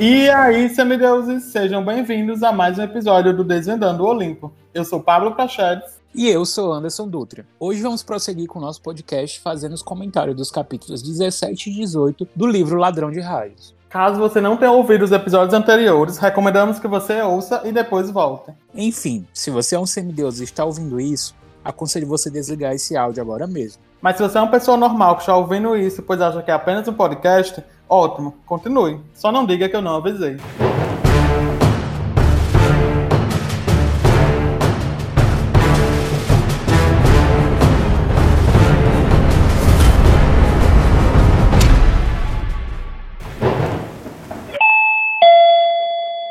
E aí, semideuses, sejam bem-vindos a mais um episódio do Desvendando o Olimpo. Eu sou Pablo Prachedes. E eu sou Anderson Dutra. Hoje vamos prosseguir com o nosso podcast fazendo os comentários dos capítulos 17 e 18 do livro Ladrão de Raios. Caso você não tenha ouvido os episódios anteriores, recomendamos que você ouça e depois volte. Enfim, se você é um semideus e está ouvindo isso, aconselho você desligar esse áudio agora mesmo. Mas se você é uma pessoa normal que está ouvindo isso, pois acha que é apenas um podcast, ótimo, continue. Só não diga que eu não avisei.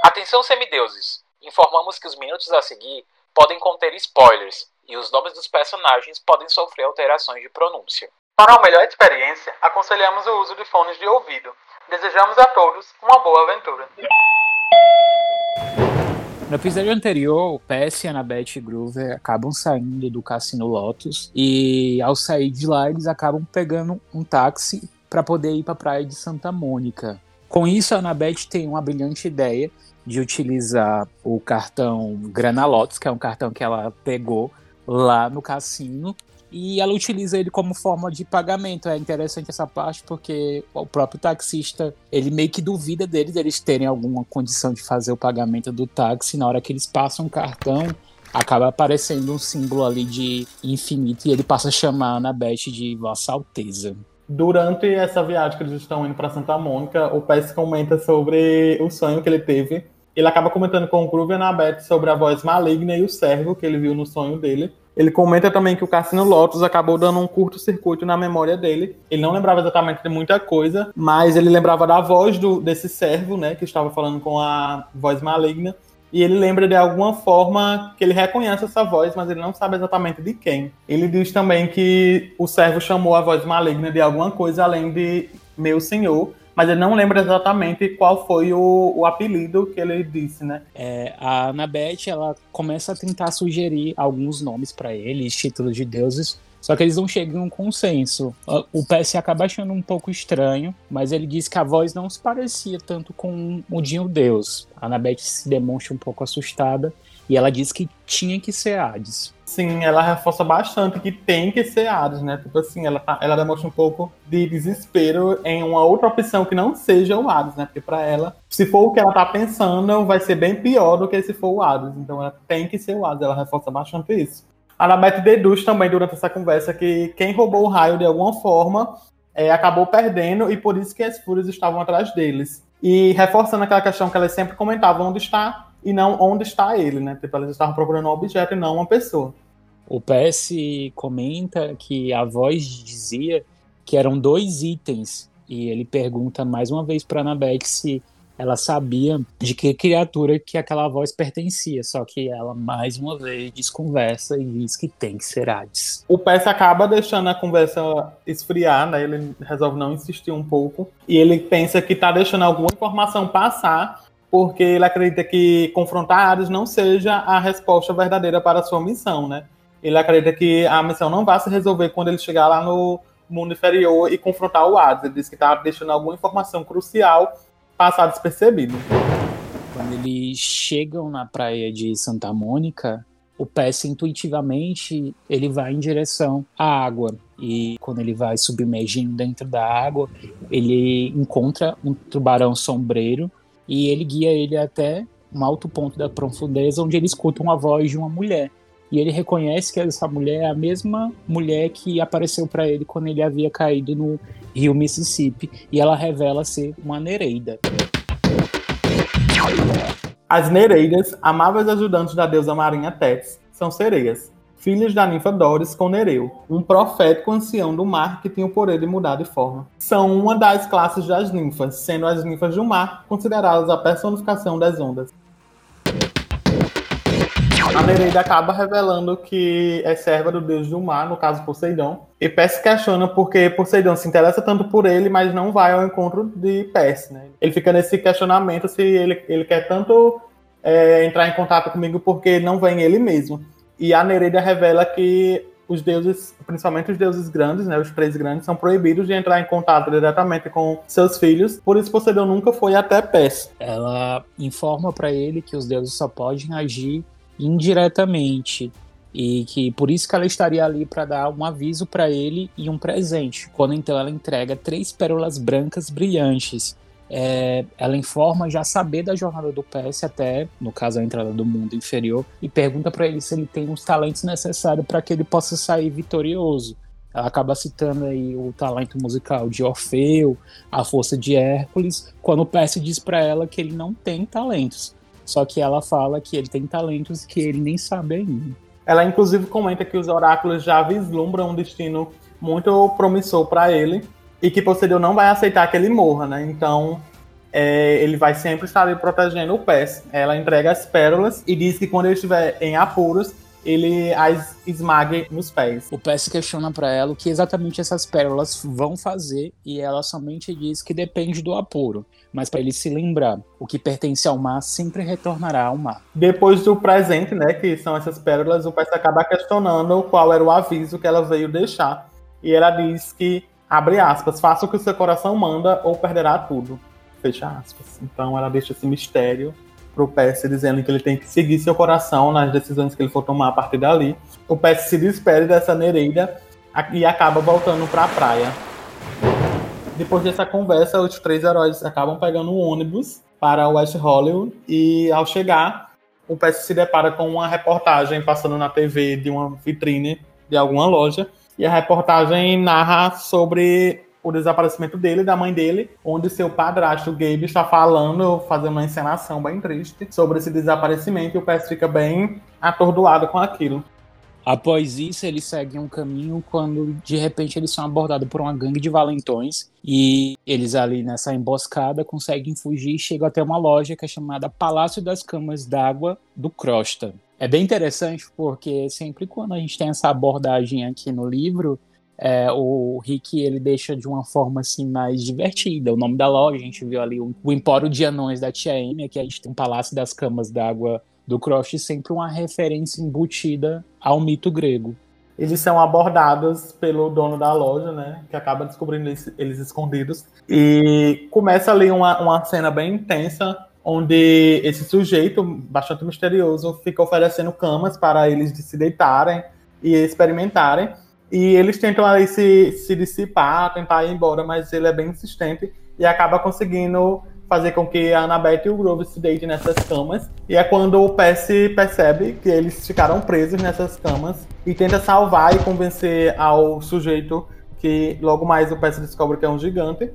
Atenção semideuses! Informamos que os minutos a seguir podem conter spoilers e os nomes dos personagens podem sofrer alterações de pronúncia. Para uma melhor experiência, aconselhamos o uso de fones de ouvido. Desejamos a todos uma boa aventura. No episódio anterior, PS, Annabeth e Groover acabam saindo do Cassino Lotus e ao sair de lá eles acabam pegando um táxi para poder ir para a praia de Santa Mônica. Com isso, a Annabeth tem uma brilhante ideia de utilizar o cartão Grana Lotus, que é um cartão que ela pegou lá no cassino e ela utiliza ele como forma de pagamento. É interessante essa parte porque o próprio taxista, ele meio que duvida deles, eles terem alguma condição de fazer o pagamento do táxi. Na hora que eles passam o cartão, acaba aparecendo um símbolo ali de infinito e ele passa a chamar a Annabeth de Vossa Alteza. Durante essa viagem que eles estão indo para Santa Mônica, o Pes comenta sobre o sonho que ele teve ele acaba comentando com o Groove e Annabeth sobre a voz maligna e o servo que ele viu no sonho dele. Ele comenta também que o Cassino Lotus acabou dando um curto-circuito na memória dele. Ele não lembrava exatamente de muita coisa, mas ele lembrava da voz do, desse servo, né, que estava falando com a voz maligna. E ele lembra de alguma forma que ele reconhece essa voz, mas ele não sabe exatamente de quem. Ele diz também que o servo chamou a voz maligna de alguma coisa além de meu senhor, mas ele não lembra exatamente qual foi o, o apelido que ele disse, né? É, a Annabeth, ela começa a tentar sugerir alguns nomes para ele, títulos de deuses, só que eles não chegam a um consenso. O PS acaba achando um pouco estranho, mas ele diz que a voz não se parecia tanto com o um deus. A Annabeth se demonstra um pouco assustada e ela diz que tinha que ser Hades. Sim, ela reforça bastante que tem que ser Hades, né? Tipo assim, ela, tá, ela demonstra um pouco de desespero em uma outra opção que não seja o Hades, né? Porque para ela, se for o que ela tá pensando, vai ser bem pior do que se for o Hades. Então ela tem que ser o Hades, ela reforça bastante isso. A Annabeth deduz também durante essa conversa que quem roubou o raio de alguma forma é, acabou perdendo e por isso que as fúrias estavam atrás deles. E reforçando aquela questão que elas sempre comentavam onde está e não onde está ele, né? Tipo, elas estavam procurando um objeto e não uma pessoa. O PS comenta que a voz dizia que eram dois itens e ele pergunta mais uma vez para Annabeth se ela sabia de que criatura que aquela voz pertencia, só que ela mais uma vez desconversa e diz que tem que ser Hades. O PS acaba deixando a conversa esfriar, né? Ele resolve não insistir um pouco e ele pensa que tá deixando alguma informação passar porque ele acredita que confrontar Hades não seja a resposta verdadeira para a sua missão, né? Ele acredita que a missão não vai se resolver quando ele chegar lá no mundo inferior e confrontar o Hades. Ele diz que está deixando alguma informação crucial passar despercebido. Quando eles chegam na praia de Santa Mônica, o Pess intuitivamente ele vai em direção à água e quando ele vai submergindo dentro da água, ele encontra um tubarão sombreiro e ele guia ele até um alto ponto da profundeza, onde ele escuta uma voz de uma mulher. E ele reconhece que essa mulher é a mesma mulher que apareceu para ele quando ele havia caído no rio Mississippi, e ela revela ser uma Nereida. As Nereidas, amáveis ajudantes da deusa marinha Tétis, são sereias, filhos da ninfa Doris com Nereu, um profético ancião do mar que tinha o poder de mudar de forma. São uma das classes das ninfas, sendo as ninfas do mar consideradas a personificação das ondas. A Nereida acaba revelando que é serva do deus do mar, no caso Poseidon, e Perse questiona porque Poseidon se interessa tanto por ele, mas não vai ao encontro de Perse. Né? Ele fica nesse questionamento se ele, ele quer tanto é, entrar em contato comigo porque não vem ele mesmo. E a Nereida revela que os deuses, principalmente os deuses grandes, né, os três grandes, são proibidos de entrar em contato diretamente com seus filhos, por isso Poseidon nunca foi até Pés. Ela informa para ele que os deuses só podem agir indiretamente e que por isso que ela estaria ali para dar um aviso para ele e um presente. Quando então ela entrega três pérolas brancas brilhantes é, ela informa já saber da jornada do PS até, no caso, a entrada do mundo inferior, e pergunta para ele se ele tem os talentos necessários para que ele possa sair vitorioso. Ela acaba citando aí o talento musical de Orfeu, a força de Hércules, quando o Percy diz para ela que ele não tem talentos. Só que ela fala que ele tem talentos que ele nem sabe ainda. Ela inclusive comenta que os oráculos já vislumbram um destino muito promissor para ele, e que Poseidon não vai aceitar que ele morra, né? Então é, ele vai sempre estar ali protegendo o Pés. Ela entrega as pérolas e diz que quando ele estiver em apuros, ele as esmague nos pés. O Pés questiona para ela o que exatamente essas pérolas vão fazer e ela somente diz que depende do apuro. Mas para ele se lembrar, o que pertence ao mar sempre retornará ao mar. Depois do presente, né, que são essas pérolas, o Pés acaba questionando qual era o aviso que ela veio deixar. E ela diz que abre aspas, faça o que o seu coração manda ou perderá tudo. Fecha aspas. Então ela deixa esse mistério pro Percy dizendo que ele tem que seguir seu coração nas decisões que ele for tomar a partir dali. O Percy se despede dessa Nereida e acaba voltando para a praia. Depois dessa conversa, os três heróis acabam pegando um ônibus para West Hollywood e ao chegar, o Percy se depara com uma reportagem passando na TV de uma vitrine de alguma loja e a reportagem narra sobre o desaparecimento dele e da mãe dele, onde seu padrasto Gabe está falando, fazendo uma encenação bem triste sobre esse desaparecimento e o Pérez fica bem atordoado com aquilo. Após isso, eles seguem um caminho quando de repente eles são abordados por uma gangue de valentões e eles ali nessa emboscada conseguem fugir e chegam até uma loja que é chamada Palácio das Camas d'Água do Crosta. É bem interessante porque sempre quando a gente tem essa abordagem aqui no livro, é, o Rick ele deixa de uma forma assim mais divertida. O nome da loja, a gente viu ali o, o Empório de Anões da Tia Amy, que a gente tem um Palácio das Camas d'Água do Croft, sempre uma referência embutida ao mito grego. Eles são abordados pelo dono da loja, né? Que acaba descobrindo eles, eles escondidos. E começa ali uma, uma cena bem intensa, onde esse sujeito, bastante misterioso, fica oferecendo camas para eles de se deitarem e experimentarem. E eles tentam ali se, se dissipar, tentar ir embora, mas ele é bem insistente e acaba conseguindo fazer com que a Annabeth e o Grove se deitem nessas camas. E é quando o Percy percebe que eles ficaram presos nessas camas e tenta salvar e convencer ao sujeito que logo mais o Percy descobre que é um gigante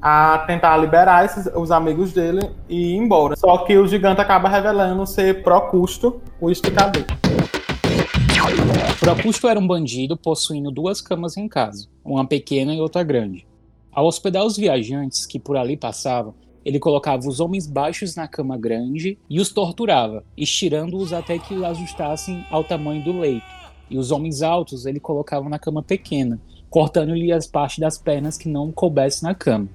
a tentar liberar esses, os amigos dele e ir embora. Só que o gigante acaba revelando ser Procusto, o esticador. Procusto era um bandido possuindo duas camas em casa, uma pequena e outra grande. Ao hospedar os viajantes que por ali passavam, ele colocava os homens baixos na cama grande e os torturava, estirando-os até que os ajustassem ao tamanho do leito. E os homens altos ele colocava na cama pequena, cortando-lhe as partes das pernas que não coubessem na cama.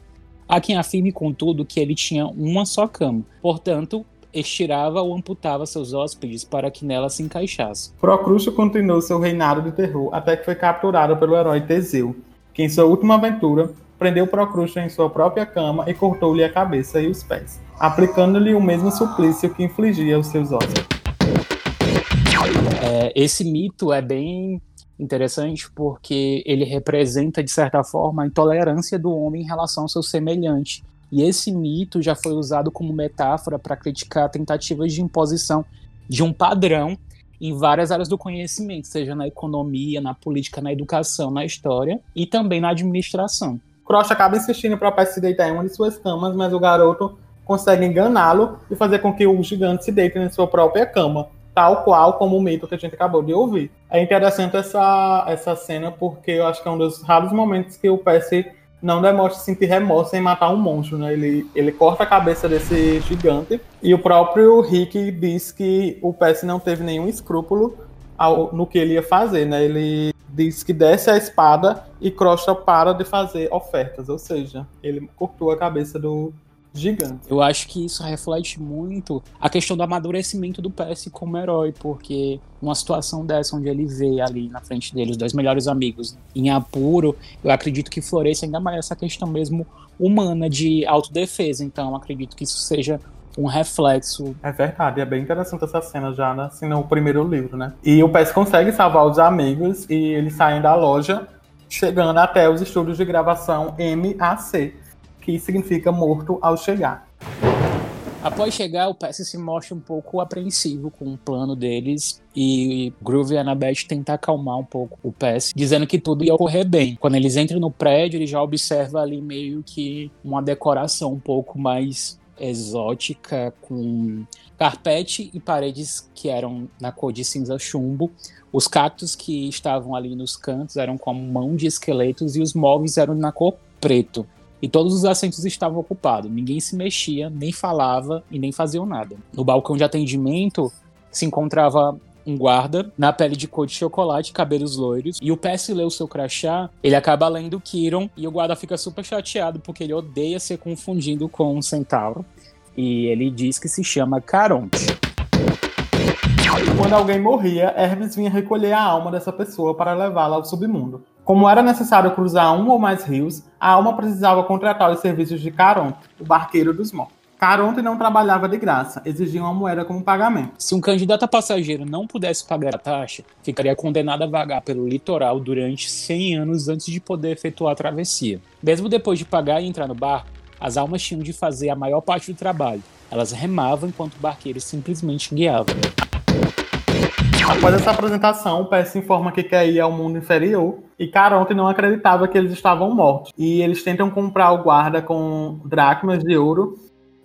Há quem afirme, contudo, que ele tinha uma só cama, portanto, estirava ou amputava seus hóspedes para que nela se encaixasse. Procrusto continuou seu reinado de terror até que foi capturado pelo herói Teseu, que em sua última aventura prendeu Procrusto em sua própria cama e cortou-lhe a cabeça e os pés, aplicando-lhe o mesmo suplício que infligia aos seus hóspedes. É, esse mito é bem interessante porque ele representa, de certa forma, a intolerância do homem em relação ao seu semelhante. E esse mito já foi usado como metáfora para criticar tentativas de imposição de um padrão em várias áreas do conhecimento, seja na economia, na política, na educação, na história e também na administração. Cross acaba insistindo para o Pet se deitar em uma de suas camas, mas o garoto consegue enganá-lo e fazer com que o gigante se deite em sua própria cama tal qual como o mito que a gente acabou de ouvir. É interessante essa, essa cena porque eu acho que é um dos raros momentos que o Percy não demonstra sentir remorso em matar um monstro, né? Ele, ele corta a cabeça desse gigante e o próprio Rick diz que o Percy não teve nenhum escrúpulo ao, no que ele ia fazer, né? Ele diz que desce a espada e Crosta para de fazer ofertas, ou seja, ele cortou a cabeça do gigante. Eu acho que isso reflete muito a questão do amadurecimento do PS como herói, porque uma situação dessa, onde ele vê ali na frente dele os dois melhores amigos em apuro, eu acredito que floresça ainda mais essa questão mesmo humana de autodefesa. Então, acredito que isso seja um reflexo. É verdade, é bem interessante essa cena já né, assim, no primeiro livro, né? E o Pes consegue salvar os amigos e eles saem da loja, chegando até os estúdios de gravação MAC, que significa morto ao chegar. Após chegar, o Pes se mostra um pouco apreensivo com o plano deles e Groove e Annabeth tentam acalmar um pouco o Pes, dizendo que tudo ia ocorrer bem. Quando eles entram no prédio, ele já observa ali meio que uma decoração um pouco mais exótica, com carpete e paredes que eram na cor de cinza chumbo. Os cactos que estavam ali nos cantos eram como mão de esqueletos e os móveis eram na cor preto. E todos os assentos estavam ocupados. Ninguém se mexia, nem falava e nem faziam nada. No balcão de atendimento se encontrava um guarda na pele de cor de chocolate, cabelos loiros, e o PS lê o seu crachá, ele acaba lendo Kiron, e o guarda fica super chateado porque ele odeia ser confundido com um centauro, e ele diz que se chama Caronte. Quando alguém morria, Hermes vinha recolher a alma dessa pessoa para levá-la ao submundo. Como era necessário cruzar um ou mais rios, a alma precisava contratar os serviços de Caronte, o barqueiro dos mortos. Caronte não trabalhava de graça, exigia uma moeda como pagamento. Se um candidato a passageiro não pudesse pagar a taxa, ficaria condenado a vagar pelo litoral durante 100 anos antes de poder efetuar a travessia. Mesmo depois de pagar e entrar no barco, as almas tinham de fazer a maior parte do trabalho. Elas remavam enquanto o barqueiro simplesmente guiava. Após essa apresentação, o PS informa que quer ir ao mundo inferior e Caronte não acreditava que eles estavam mortos. E eles tentam comprar o guarda com dracmas de ouro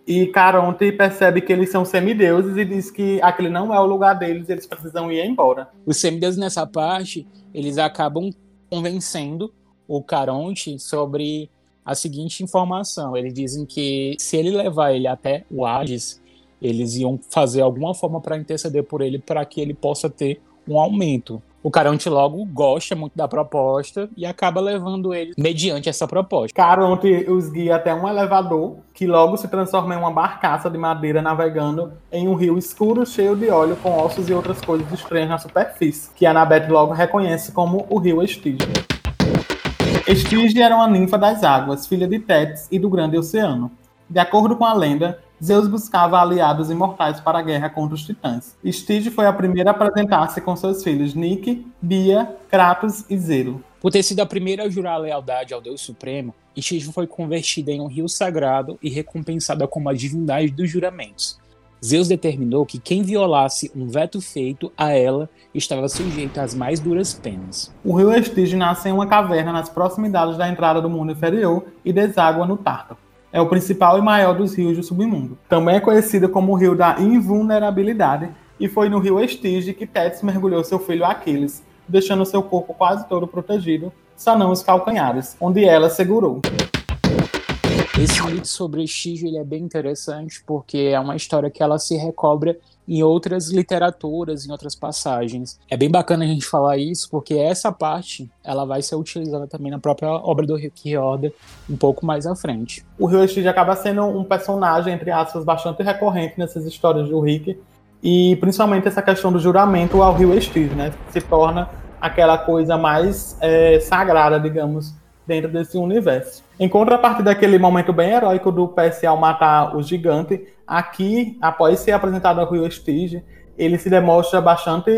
e Caronte percebe que eles são semideuses e diz que aquele não é o lugar deles, eles precisam ir embora. Os semideuses nessa parte, eles acabam convencendo o Caronte sobre a seguinte informação. Eles dizem que se ele levar ele até o Hades, eles iam fazer alguma forma para interceder por ele para que ele possa ter um aumento o Caronte logo gosta muito da proposta e acaba levando ele mediante essa proposta. Caronte os guia até um elevador que logo se transforma em uma barcaça de madeira navegando em um rio escuro cheio de óleo com ossos e outras coisas estranhas na superfície, que Annabeth logo reconhece como o rio Estige. Estige era uma ninfa das águas, filha de Tétis e do grande oceano. De acordo com a lenda, Zeus buscava aliados imortais para a guerra contra os titãs. Stige foi a primeira a apresentar-se com seus filhos Nike, Bia, Kratos e Zero. Por ter sido a primeira a jurar lealdade ao Deus Supremo, Stige foi convertida em um rio sagrado e recompensada como a divindade dos juramentos. Zeus determinou que quem violasse um veto feito a ela estava sujeito às mais duras penas. O rio Estige nasce em uma caverna nas proximidades da entrada do mundo inferior e deságua no Tártaro é o principal e maior dos rios do submundo. Também é conhecido como o rio da invulnerabilidade e foi no rio Estige que Tétis mergulhou seu filho Aquiles, deixando seu corpo quase todo protegido, só não os calcanhares, onde ela segurou. Esse mito sobre Estígio ele é bem interessante porque é uma história que ela se recobra em outras literaturas, em outras passagens. É bem bacana a gente falar isso, porque essa parte ela vai ser utilizada também na própria obra do Riordan um pouco mais à frente. O Rio Steve acaba sendo um personagem, entre aspas, bastante recorrente nessas histórias do Rick, e principalmente essa questão do juramento ao Rio Steve, né? Se torna aquela coisa mais é, sagrada, digamos, dentro desse universo. Em contrapartida daquele momento bem heróico do PS ao matar o gigante, aqui, após ser apresentado ao Rio Stige, ele se demonstra bastante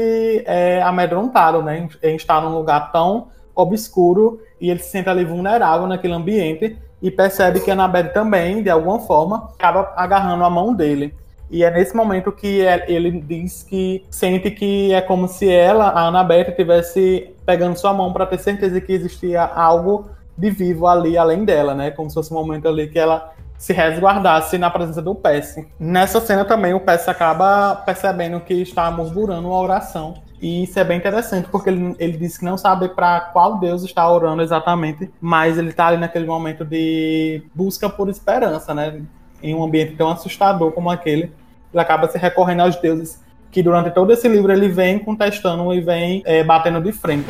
é, amedrontado, né, em estar num lugar tão obscuro e ele se sente ali vulnerável naquele ambiente e percebe que a Annabelle também, de alguma forma, acaba agarrando a mão dele. E é nesse momento que é, ele diz que sente que é como se ela, a Annabelle, estivesse pegando sua mão para ter certeza que existia algo de vivo ali além dela, né? Como se fosse um momento ali que ela se resguardasse na presença do Percy. Nessa cena também o Percy acaba percebendo que está murmurando uma oração. E isso é bem interessante, porque ele, ele disse que não sabe para qual Deus está orando exatamente, mas ele está ali naquele momento de busca por esperança, né? Em um ambiente tão assustador como aquele, ele acaba se recorrendo aos deuses, que durante todo esse livro ele vem contestando e vem é, batendo de frente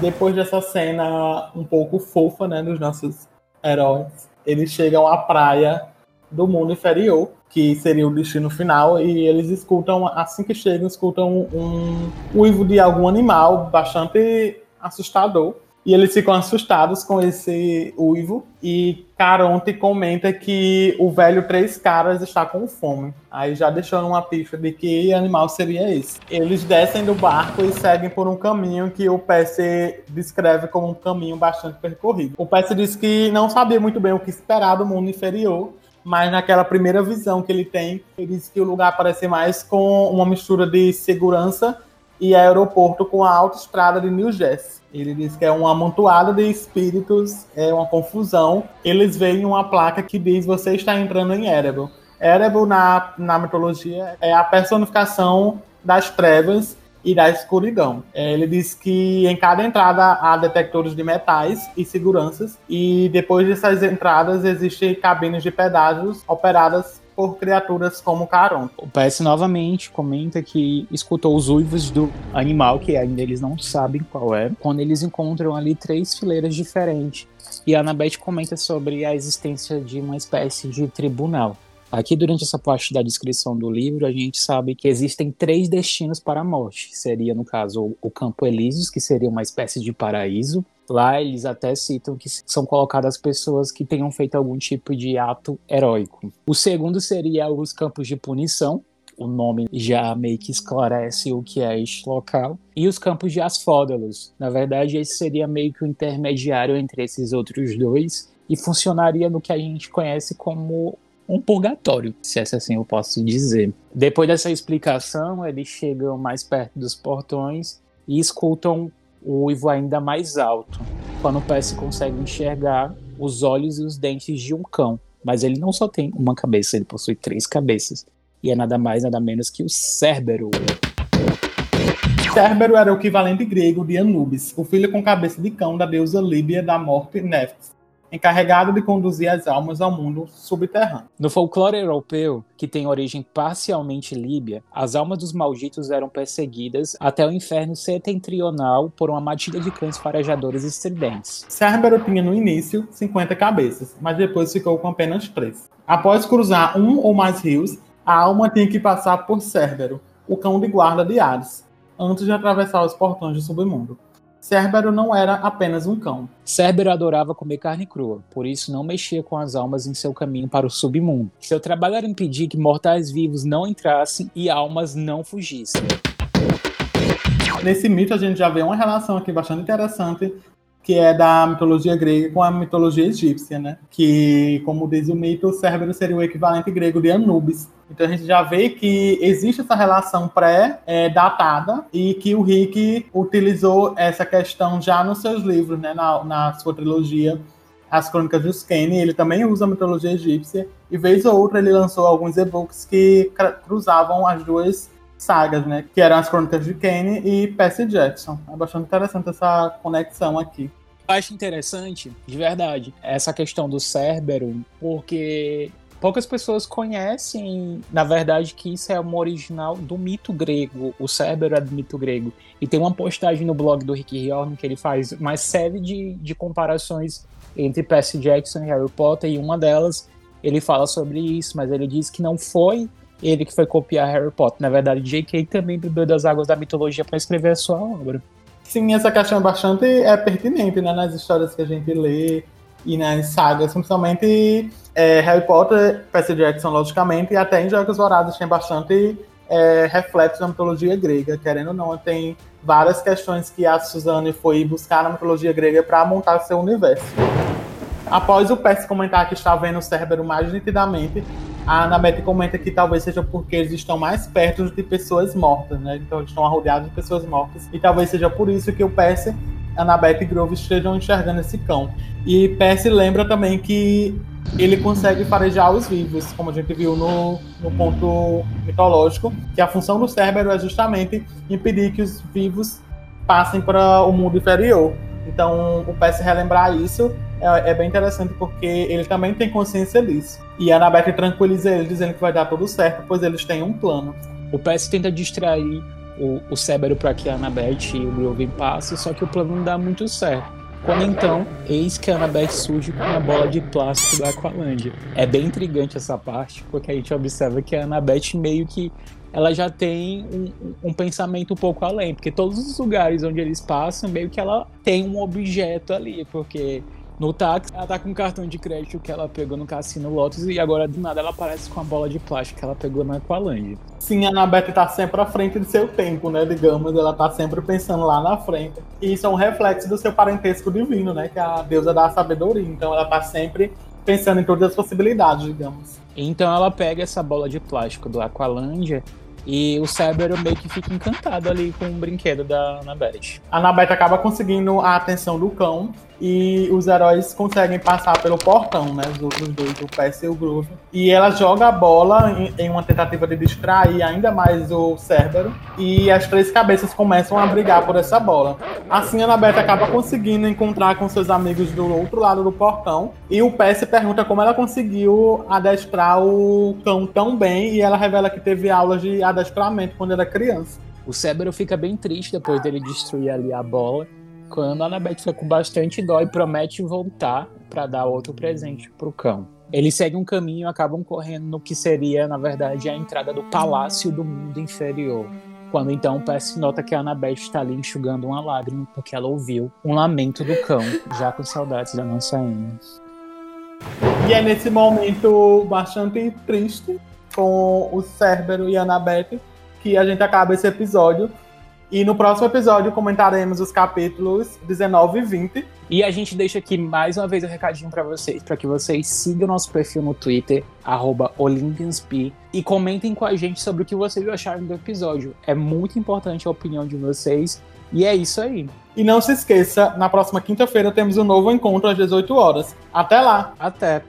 depois dessa cena um pouco fofa, né, dos nossos heróis, eles chegam à praia do mundo inferior, que seria o destino final, e eles escutam, assim que chegam, escutam um, um uivo de algum animal bastante assustador. E eles ficam assustados com esse uivo. E Caronte comenta que o velho Três Caras está com fome. Aí já deixando uma pista de que animal seria esse. Eles descem do barco e seguem por um caminho que o PC descreve como um caminho bastante percorrido. O PC diz que não sabia muito bem o que esperar do mundo inferior, mas naquela primeira visão que ele tem, ele diz que o lugar parece mais com uma mistura de segurança e aeroporto com a autoestrada de New Jersey. Ele diz que é uma amontoada de espíritos, é uma confusão. Eles veem uma placa que diz você está entrando em Erebor. Erebor, na, na mitologia, é a personificação das trevas e da escuridão. É, ele diz que em cada entrada há detectores de metais e seguranças, e depois dessas entradas existem cabines de pedágios operadas por criaturas como Caron. O PS novamente comenta que escutou os uivos do animal, que ainda eles não sabem qual é, quando eles encontram ali três fileiras diferentes. E a Annabeth comenta sobre a existência de uma espécie de tribunal. Aqui, durante essa parte da descrição do livro, a gente sabe que existem três destinos para a morte. Seria, no caso, o Campo Elíseos, que seria uma espécie de paraíso, Lá eles até citam que são colocadas pessoas que tenham feito algum tipo de ato heróico. O segundo seria os campos de punição, o nome já meio que esclarece o que é este local. E os campos de Asfódalos. Na verdade, esse seria meio que o intermediário entre esses outros dois e funcionaria no que a gente conhece como um purgatório, se assim eu posso dizer. Depois dessa explicação, eles chegam mais perto dos portões e escutam o uivo ainda mais alto, quando o PS consegue enxergar os olhos e os dentes de um cão. Mas ele não só tem uma cabeça, ele possui três cabeças. E é nada mais, nada menos que o Cérbero. Cérbero era o equivalente grego de Anubis, o filho com cabeça de cão da deusa Líbia da morte Neftis encarregado de conduzir as almas ao mundo subterrâneo. No folclore europeu, que tem origem parcialmente líbia, as almas dos malditos eram perseguidas até o inferno setentrional por uma matilha de cães farejadores estridentes. Cérbero tinha no início 50 cabeças, mas depois ficou com apenas três. Após cruzar um ou mais rios, a alma tinha que passar por Cérbero, o cão de guarda de Hades, antes de atravessar os portões do submundo. Cérbero não era apenas um cão. Cérbero adorava comer carne crua, por isso não mexia com as almas em seu caminho para o submundo. Seu trabalho era impedir que mortais vivos não entrassem e almas não fugissem. Nesse mito a gente já vê uma relação aqui bastante interessante que é da mitologia grega com a mitologia egípcia, né? Que, como diz o mito, Cérbero seria o equivalente grego de Anubis. Então a gente já vê que existe essa relação pré-datada e que o Rick utilizou essa questão já nos seus livros, né? Na, na sua trilogia As Crônicas dos Kenny. Ele também usa a mitologia egípcia e, vez ou outra, ele lançou alguns e-books que cruzavam as duas sagas, né? Que eram as Crônicas de Kane e Percy Jackson. É bastante interessante essa conexão aqui. Acho interessante, de verdade, essa questão do Cérbero, porque poucas pessoas conhecem, na verdade, que isso é uma original do mito grego. O Cérbero é do mito grego. E tem uma postagem no blog do Rick Riordan que ele faz uma série de, de comparações entre Percy Jackson e Harry Potter, e uma delas ele fala sobre isso, mas ele diz que não foi ele que foi copiar Harry Potter. Na verdade, J.K. também bebeu das águas da mitologia para escrever a sua obra. Sim, essa questão é bastante é, pertinente né, nas histórias que a gente lê e nas sagas, principalmente é, Harry Potter, Percy Jackson, logicamente, e até em Jogos Vorazes tem bastante é, reflexos da mitologia grega, querendo ou não, tem várias questões que a Suzanne foi buscar na mitologia grega para montar seu universo. Após o Percy comentar que está vendo o Cérbero mais nitidamente, a Anabete comenta que talvez seja porque eles estão mais perto de pessoas mortas, né? Então eles estão arrodeados de pessoas mortas. E talvez seja por isso que o Percy, Annabeth e Grove estejam enxergando esse cão. E Percy lembra também que ele consegue farejar os vivos, como a gente viu no, no ponto mitológico, que a função do Cérbero é justamente impedir que os vivos passem para o mundo inferior. Então, o Percy relembrar isso é, é, bem interessante porque ele também tem consciência disso. E a Annabeth tranquiliza ele, dizendo que vai dar tudo certo, pois eles têm um plano. O PS tenta distrair o, o para que a Annabeth e o Groven passem, só que o plano não dá muito certo. Quando então, eis que a Annabeth surge com uma bola de plástico da Aqualândia. É bem intrigante essa parte, porque a gente observa que a Annabeth meio que ela já tem um, um, pensamento um pouco além, porque todos os lugares onde eles passam, meio que ela tem um objeto ali, porque no táxi, ela tá com um cartão de crédito que ela pegou no Cassino Lotus e agora do nada ela aparece com a bola de plástico que ela pegou na Aqualândia. Sim, a Anabeth tá sempre à frente do seu tempo, né? Digamos, ela tá sempre pensando lá na frente. E isso é um reflexo do seu parentesco divino, né? Que é a deusa da sabedoria. Então ela tá sempre pensando em todas as possibilidades, digamos. Então ela pega essa bola de plástico do Aqualândia e o Cerberus meio que fica encantado ali com o brinquedo da Annabeth. A Annabeth acaba conseguindo a atenção do cão e os heróis conseguem passar pelo portão, né? Os outros dois, o Percy e o Groove. E ela joga a bola em, em, uma tentativa de distrair ainda mais o Cerberus. E as três cabeças começam a brigar por essa bola. Assim, a Annabeth acaba conseguindo encontrar com seus amigos do outro lado do portão. E o Percy pergunta como ela conseguiu adestrar o cão tão bem. E ela revela que teve aulas de adestramento quando era criança. O Cerberus fica bem triste depois dele destruir ali a bola quando a Annabeth fica com bastante dó e promete voltar para dar outro presente pro cão. Eles seguem um caminho e acabam correndo no que seria, na verdade, a entrada do palácio do mundo inferior. Quando então Percy nota que a Annabeth está ali enxugando uma lágrima porque ela ouviu um lamento do cão, já com saudades da nossa Anne. E é nesse momento bastante triste com o Cérbero e a Annabeth que a gente acaba esse episódio e no próximo episódio comentaremos os capítulos 19 e 20. E a gente deixa aqui mais uma vez o um recadinho para vocês, para que vocês sigam nosso perfil no Twitter, OlympiansP, e comentem com a gente sobre o que vocês acharam do episódio. É muito importante a opinião de vocês. E é isso aí. E não se esqueça, na próxima quinta-feira temos um novo encontro às 18 horas. Até lá! Até!